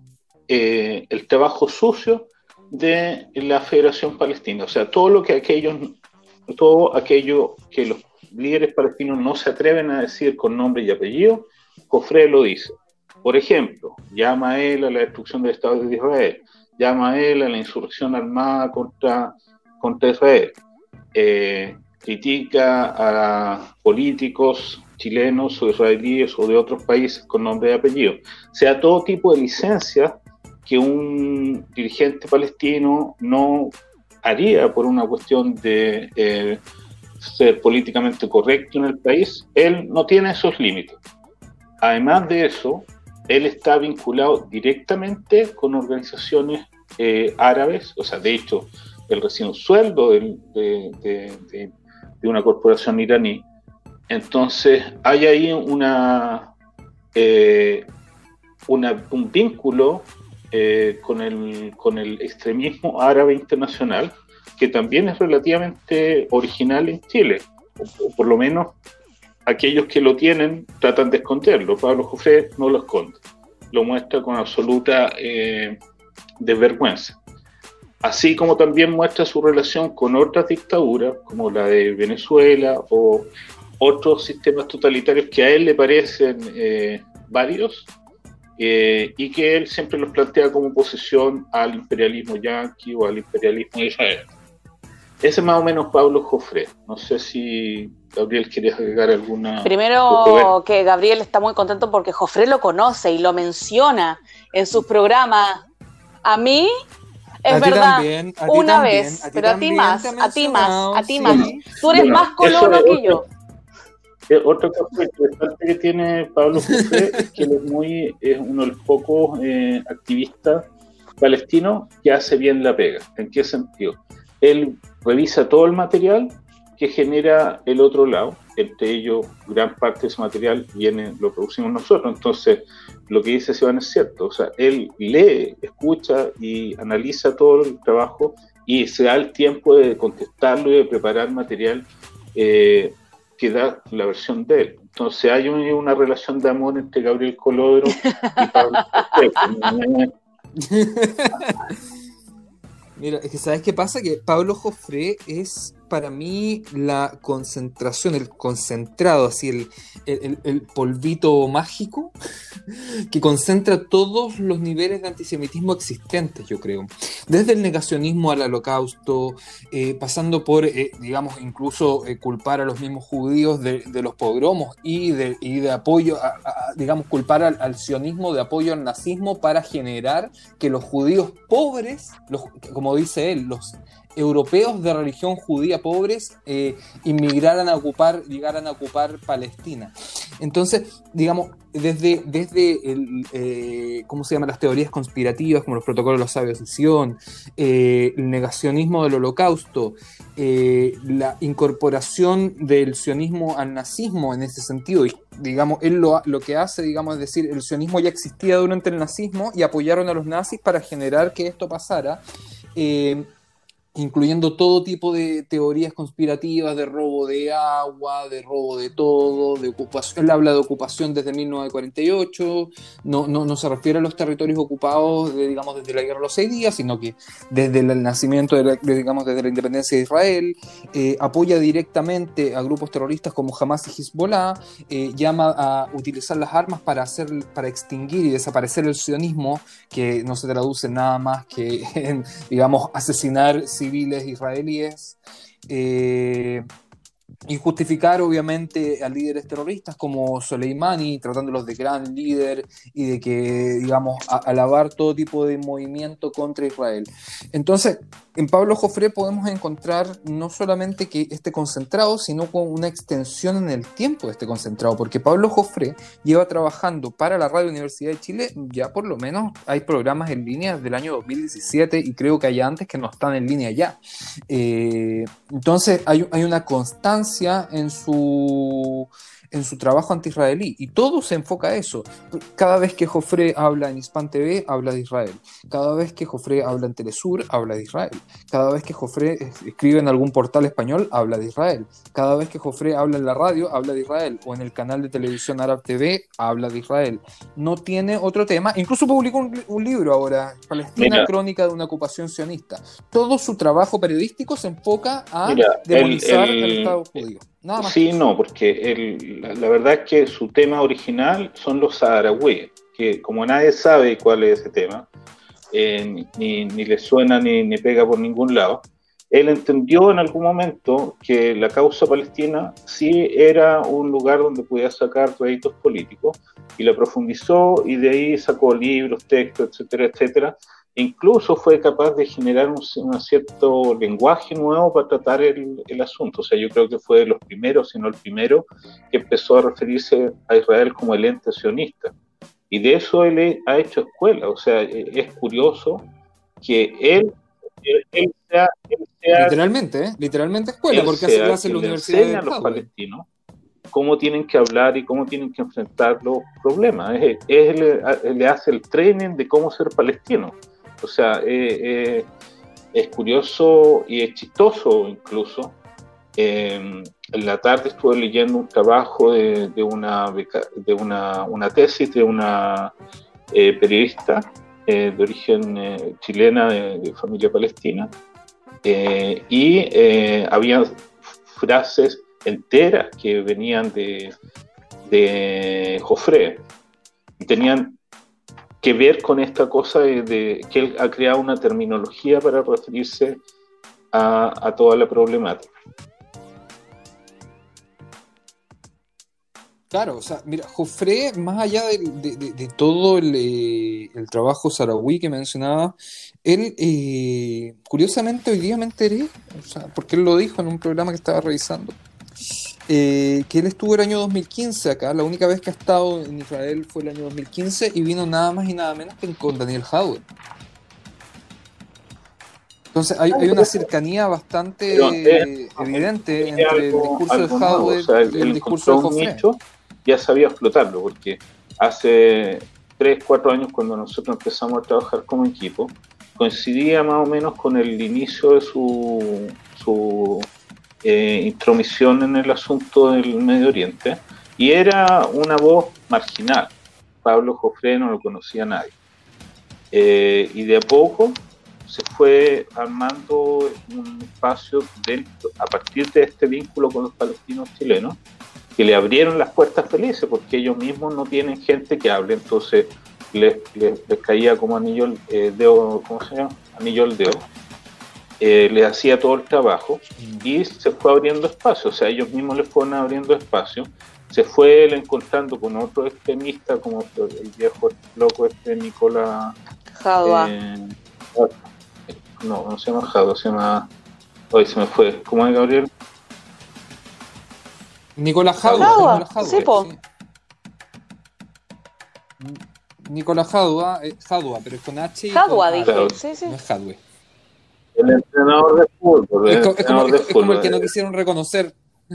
eh, el trabajo sucio de la Federación Palestina, o sea, todo lo que aquellos, todo aquello que los líderes palestinos no se atreven a decir con nombre y apellido, Jofre lo dice. Por ejemplo, llama a él a la destrucción del Estado de Israel, llama a él a la insurrección armada contra, contra Israel, eh, critica a políticos chilenos o israelíes o de otros países con nombre y apellido. Sea, todo tipo de licencias que un dirigente palestino no haría por una cuestión de eh, ser políticamente correcto en el país, él no tiene esos límites. Además de eso, él está vinculado directamente con organizaciones eh, árabes, o sea, de hecho, él recibe un sueldo de, una corporación iraní. Entonces, hay ahí una, eh, un vínculo eh, con, el, con el extremismo árabe internacional que también es relativamente original en Chile, o, por lo menos aquellos que lo tienen tratan de esconderlo. Pablo Jofré no lo esconde, lo muestra con absoluta eh, desvergüenza. Así como también muestra su relación con otras dictaduras, como la de Venezuela o otros sistemas totalitarios que a él le parecen eh, válidos eh, y que él siempre los plantea como oposición al imperialismo yanqui o al imperialismo de Israel. Ese es más o menos Pablo Jofré. No sé si Gabriel quería agregar alguna. Primero que Gabriel está muy contento porque Jofré lo conoce y lo menciona en sus programas. A mí es verdad, una vez, pero a ti más, a ti más, a ti más. Tú eres más colono que yo. Otra cosa interesante que tiene Pablo Jofré es que él es, muy, es uno de los pocos eh, activistas palestinos que hace bien la pega. ¿En qué sentido? Él revisa todo el material que genera el otro lado, entre ellos gran parte de ese material viene, lo producimos nosotros, entonces lo que dice Seban es cierto, o sea, él lee, escucha y analiza todo el trabajo y se da el tiempo de contestarlo y de preparar material eh, que da la versión de él. Entonces hay una relación de amor entre Gabriel Colodro y Pablo Mira, es que ¿sabes qué pasa? Que Pablo Jofré es para mí la concentración, el concentrado, así el, polvito mágico que concentra todos los niveles de antisemitismo existentes, yo creo. Desde el negacionismo al holocausto, eh, pasando por, eh, digamos, incluso eh, culpar a los mismos judíos de, los pogromos y de, apoyo, digamos, culpar al, sionismo de apoyo al nazismo para generar que los judíos pobres, como dice él, los europeos de religión judía pobres eh, inmigraran a ocupar, llegaran a ocupar Palestina. Entonces, digamos, desde, desde el, eh, ¿cómo se llaman las teorías conspirativas, como los protocolos de la sabios eh, el negacionismo del holocausto, la incorporación del sionismo al nazismo en ese sentido, y digamos, él lo, lo que hace, digamos, es decir, el sionismo ya existía durante el nazismo y apoyaron a los nazis para generar que esto pasara incluyendo todo tipo de teorías conspirativas de robo de agua, de robo de todo, de ocupación. Él habla de ocupación desde 1948, no, no, no se refiere a los territorios ocupados, digamos, desde la guerra de los seis días, sino que desde el nacimiento, de, digamos, desde la independencia de Israel, eh, apoya directamente a grupos terroristas como Hamas y Hezbollah, eh, llama a utilizar las armas para, hacer, para extinguir y desaparecer el sionismo, que no se traduce nada más que en, digamos, asesinar civiles israelíes. Eh, y justificar obviamente a líderes terroristas como Soleimani, tratándolos de gran líder y de que, digamos, alabar todo tipo de movimiento contra Israel. Entonces, en Pablo Jofré podemos encontrar no solamente que este concentrado, sino con una extensión en el tiempo de este concentrado, porque Pablo Jofré lleva trabajando para la Radio Universidad de Chile, ya por lo menos hay programas en línea del año 2017 y creo que hay antes que no están en línea ya. Eh, entonces, hay, hay una constancia en su en su trabajo anti-israelí. Y todo se enfoca a eso. Cada vez que Jofre habla en Hispan TV, habla de Israel. Cada vez que Jofre habla en Telesur, habla de Israel. Cada vez que Jofre escribe en algún portal español, habla de Israel. Cada vez que Jofre habla en la radio, habla de Israel. O en el canal de televisión Arab TV, habla de Israel. No tiene otro tema. Incluso publicó un, libro ahora, Palestina, crónica de una ocupación sionista. Todo su trabajo periodístico se enfoca a demonizar el, Estado judío. Sí, no, porque la, verdad es que su tema original son los saharauíes, que como nadie sabe cuál es ese tema, eh, ni, le suena ni, ni, pega por ningún lado, él entendió en algún momento que la causa palestina sí era un lugar donde podía sacar réditos políticos y lo profundizó y de ahí sacó libros, textos, etcétera, etcétera, incluso fue capaz de generar un, cierto lenguaje nuevo para tratar el, asunto. O sea, yo creo que fue de los primeros, si no el primero, que empezó a referirse a Israel como el ente sionista. Y de eso él ha hecho escuela. O sea, e, es curioso que él, él, sea, Literalmente, ¿eh? Literalmente escuela, porque hace clase en la universidad. a los palestinos cómo tienen que hablar y cómo tienen que enfrentar los problemas. él le hace el training de cómo ser palestino. O sea, eh, eh, es curioso y es chistoso incluso. Em, en la tarde estuve leyendo un trabajo de, una, de una, tesis de una eh, periodista de origen chilena de, familia palestina y había frases enteras que venían de, de Jofre y tenían que ver con esta cosa de, que él ha creado una terminología para referirse a, toda la problemática. Claro, o sea, mira, Jofre, más allá de, todo eh, el, trabajo saraui que mencionaba, él, eh, curiosamente, hoy día me enteré, o sea, porque él lo dijo en un programa que estaba revisando, eh, que él estuvo el año 2015 acá, la única vez que ha estado en Israel fue el año 2015 y vino nada más y nada menos que con Daniel Howard. Entonces hay, una cercanía bastante evidente entre el discurso de Howard y el discurso de Jofre. Ya sabía explotarlo, porque hace 3, 4 años cuando nosotros empezamos a trabajar como equipo, coincidía más o menos con el inicio de su, su eh, intromisión en el asunto del Medio Oriente y era una voz marginal. Pablo Jofre no lo conocía nadie. Eh, y de a poco se fue armando un espacio dentro, a partir de este vínculo con los palestinos chilenos, que le abrieron las puertas felices, porque ellos mismos no tienen gente que hable, entonces les, les, caía como anillo el dedo, ¿cómo se llama? Anillo el dedo eh, le hacía todo el trabajo y se fue abriendo espacio, o sea, ellos mismos le fueron abriendo espacio. Se fue él encontrando con otro extremista como el viejo loco este Nicolás. Jadua. Eh, no, no se llama Jadua, se llama. Hoy se me fue. ¿Cómo es Gabriel? Nicolás Jadua. sí, po. Nicolás Jadua, eh, Jadua, pero es con H. Jadua, dije. Sí, sí. No es Jadwe. El entrenador de fútbol. es, como, el que no quisieron reconocer.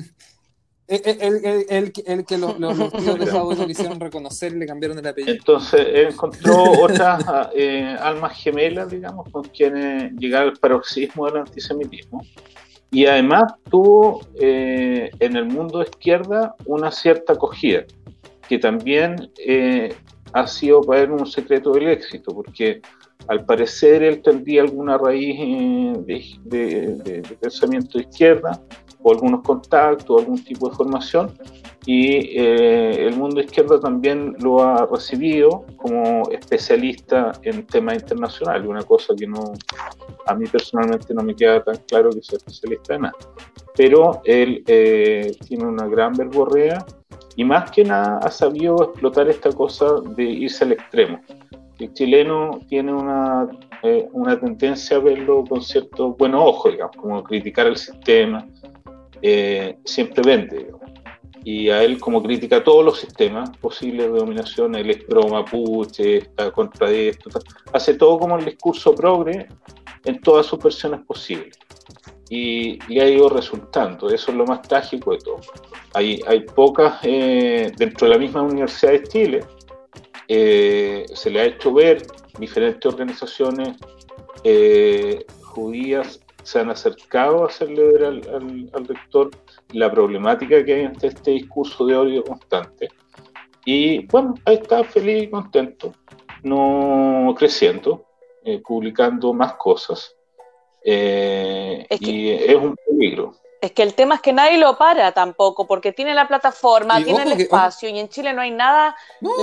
El, que los, los, tíos de Jadwe no quisieron reconocer y le cambiaron el apellido. Entonces encontró otras eh, almas gemelas, digamos, con quienes llegar al paroxismo del antisemitismo. Y además tuvo eh, en el mundo de izquierda una cierta acogida, que también eh, ha sido para él un secreto del éxito, porque al parecer él tendría alguna raíz eh, de, pensamiento de izquierda o algunos contactos, algún tipo de formación y eh, el mundo de izquierda también lo ha recibido como especialista en temas internacionales, una cosa que no a mí personalmente no me queda tan claro que sea especialista en nada. Pero él eh, tiene una gran verborrea y más que nada ha sabido explotar esta cosa de irse al extremo el chileno tiene una, eh, una tendencia a verlo con cierto buenos ojos, digamos, como criticar el sistema, eh, siempre vende, Y a él, como critica todos los sistemas posibles de dominación, él es pro mapuche, está contra esto, hace todo como el discurso progre en todas sus versiones posibles. y le ha ido resultando. Eso es lo más trágico de todo. Hay, hay pocas, eh, dentro de la misma Universidad de Chile, eh, se le ha hecho ver diferentes organizaciones eh, judías se han acercado a hacerle ver al, rector la problemática que hay entre este discurso de odio constante. Y bueno, ahí está feliz y contento, no creciendo, publicando más cosas. y es un peligro. Es que el tema es que nadie lo para tampoco, porque tiene la plataforma, tiene el espacio, y en Chile no hay nada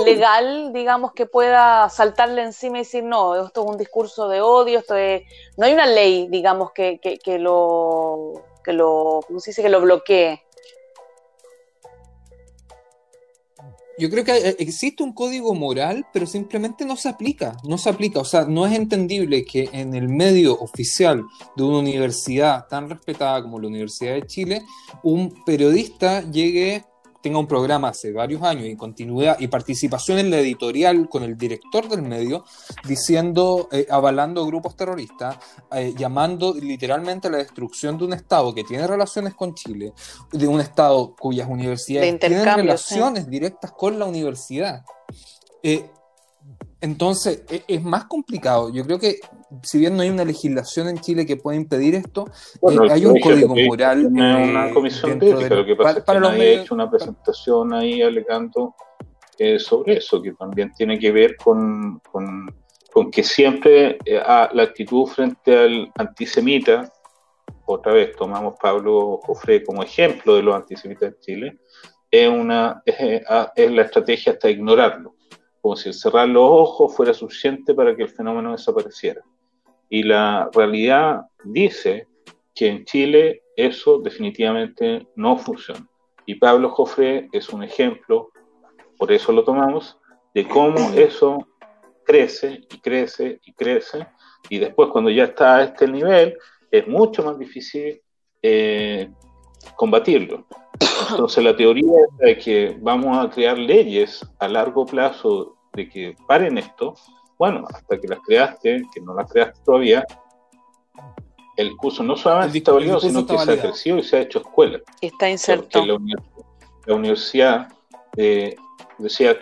legal, digamos, que pueda saltarle encima y decir, no, esto es un discurso de odio, esto es... No hay una ley, digamos, que, que, que lo, que lo, ¿cómo se dice? Que lo bloquee. Yo creo que eh, existe un código moral, pero simplemente no se aplica, no se aplica. O sea, no es entendible que en el medio oficial de una universidad tan respetada como la Universidad de Chile, un periodista llegue tenga un programa hace varios años y continuidad y participación en la editorial con el director del medio, diciendo, eh, avalando grupos terroristas, eh, llamando literalmente a la destrucción de un Estado que tiene relaciones con Chile, de un Estado cuyas universidades tienen relaciones directas con la universidad. Eh, entonces, e, es más complicado. Yo creo que si bien no hay una legislación en Chile que pueda impedir esto, eh, hay un código moral. una eh, comisión de ética, lo que pasa es que nadie ha hecho una presentación ahí alegando eh, sobre eso, que también tiene que ver con, con, que siempre la actitud frente al antisemita, otra vez tomamos Pablo Jofre como ejemplo de los antisemitas en Chile, es, una, es la estrategia hasta ignorarlo como si cerrar los ojos fuera suficiente para que el fenómeno desapareciera. Y la realidad dice que en Chile eso definitivamente no funciona. Y Pablo Jofre es un ejemplo, por eso lo tomamos, de cómo eso crece y crece y crece. Y después cuando ya está a este nivel, es mucho más difícil eh, combatirlo. Entonces la teoría de que vamos a crear leyes a largo plazo de que paren esto, bueno, hasta que las creaste, que no las creaste todavía, el curso no solamente está validado, sino que se ha crecido y se ha hecho escuela. Está inserto. La, la, universidad, eh, decía,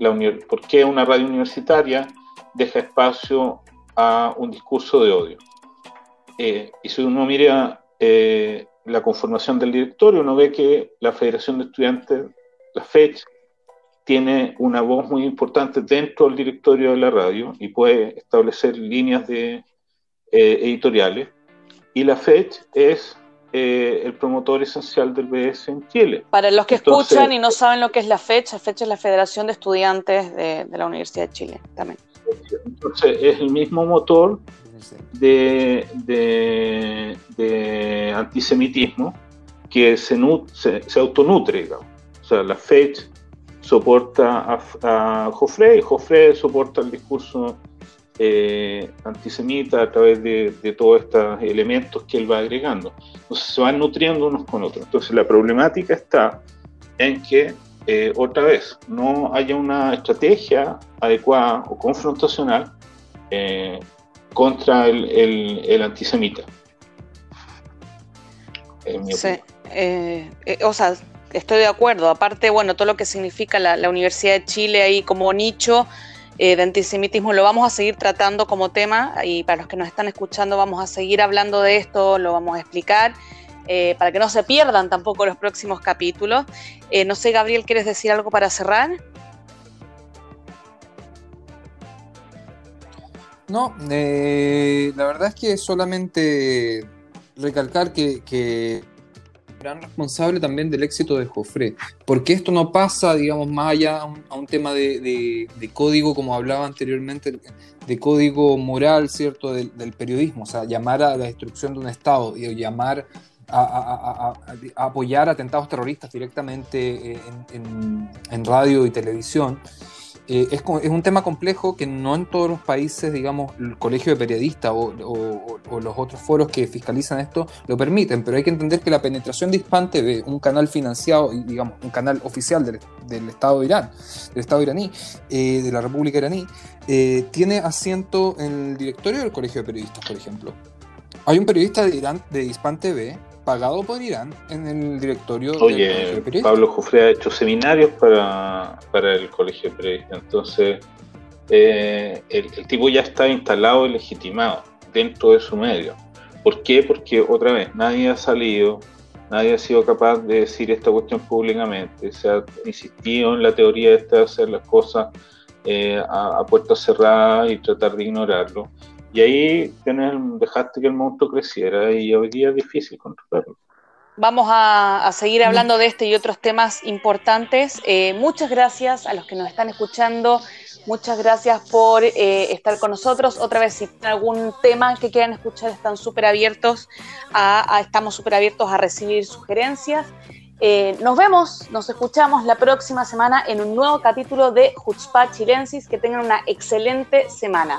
la ¿por qué una radio universitaria deja espacio a un discurso de odio? Eh, y si uno mira eh, la conformación del directorio, uno ve que la Federación de Estudiantes, la FECH, tiene una voz muy importante dentro del directorio de la radio y puede establecer líneas de, eh, editoriales. Y la FECH es eh, el promotor esencial del BS en Chile. Para los que escuchan y no saben lo que es la FECH, la FECH es la Federación de Estudiantes de, la Universidad de Chile también. Entonces es el mismo motor de, de, antisemitismo que se, se, se autonutre, digamos. O sea, la FECH soporta a, a Joffre y Joffre soporta el discurso eh, antisemita a través de, todos estos elementos que él va agregando. Entonces se van nutriendo unos con otros. Entonces la problemática está en que, eh, otra vez, no haya una estrategia adecuada o confrontacional eh, contra el, antisemita. Sí. o sea, estoy de acuerdo. Aparte, bueno, todo lo que significa la, Universidad de Chile ahí como nicho eh, de antisemitismo lo vamos a seguir tratando como tema y para los que nos están escuchando vamos a seguir hablando de esto, lo vamos a explicar. Eh, para que no se pierdan tampoco los próximos capítulos. Eh, no sé, Gabriel, ¿quieres decir algo para cerrar? No, la verdad es que solamente recalcar que gran responsable también del éxito de Jofre, porque esto no pasa, digamos, más allá a un, tema de, código, como hablaba anteriormente, de código moral, ¿cierto?, del, periodismo, o sea, llamar a la destrucción de un Estado y llamar a, apoyar atentados terroristas directamente en radio y televisión. Eh, es, un tema complejo que no en todos los países, digamos, el colegio de periodistas o, los otros foros que fiscalizan esto lo permiten, pero hay que entender que la penetración de un canal financiado, digamos, un canal oficial del, Estado de Irán, del Estado iraní, eh, de la República iraní, eh, tiene asiento en el directorio del colegio de periodistas, por ejemplo. Hay un periodista de Irán, de Hispan TV, pagado por Irán en el directorio Oye, Pablo Jufre ha hecho seminarios para, el colegio de periodistas, entonces eh, el, tipo ya está instalado y legitimado dentro de su medio. ¿Por qué? Porque otra vez, nadie ha salido, nadie ha sido capaz de decir esta cuestión públicamente, se ha insistido en la teoría de hacer las cosas eh, a, a puertas cerradas y tratar de ignorarlo. Y ahí dejaste que el monstruo creciera y hoy día es difícil controlarlo. Vamos a, seguir hablando de este y otros temas importantes. Eh, muchas gracias a los que nos están escuchando. Muchas gracias por eh, estar con nosotros. Otra vez, si tienen algún tema que quieran escuchar, están súper abiertos a, estamos súper abiertos a recibir sugerencias. Eh, nos vemos, nos escuchamos la próxima semana en un nuevo capítulo de Jutzpah Chilensis. Que tengan una excelente semana.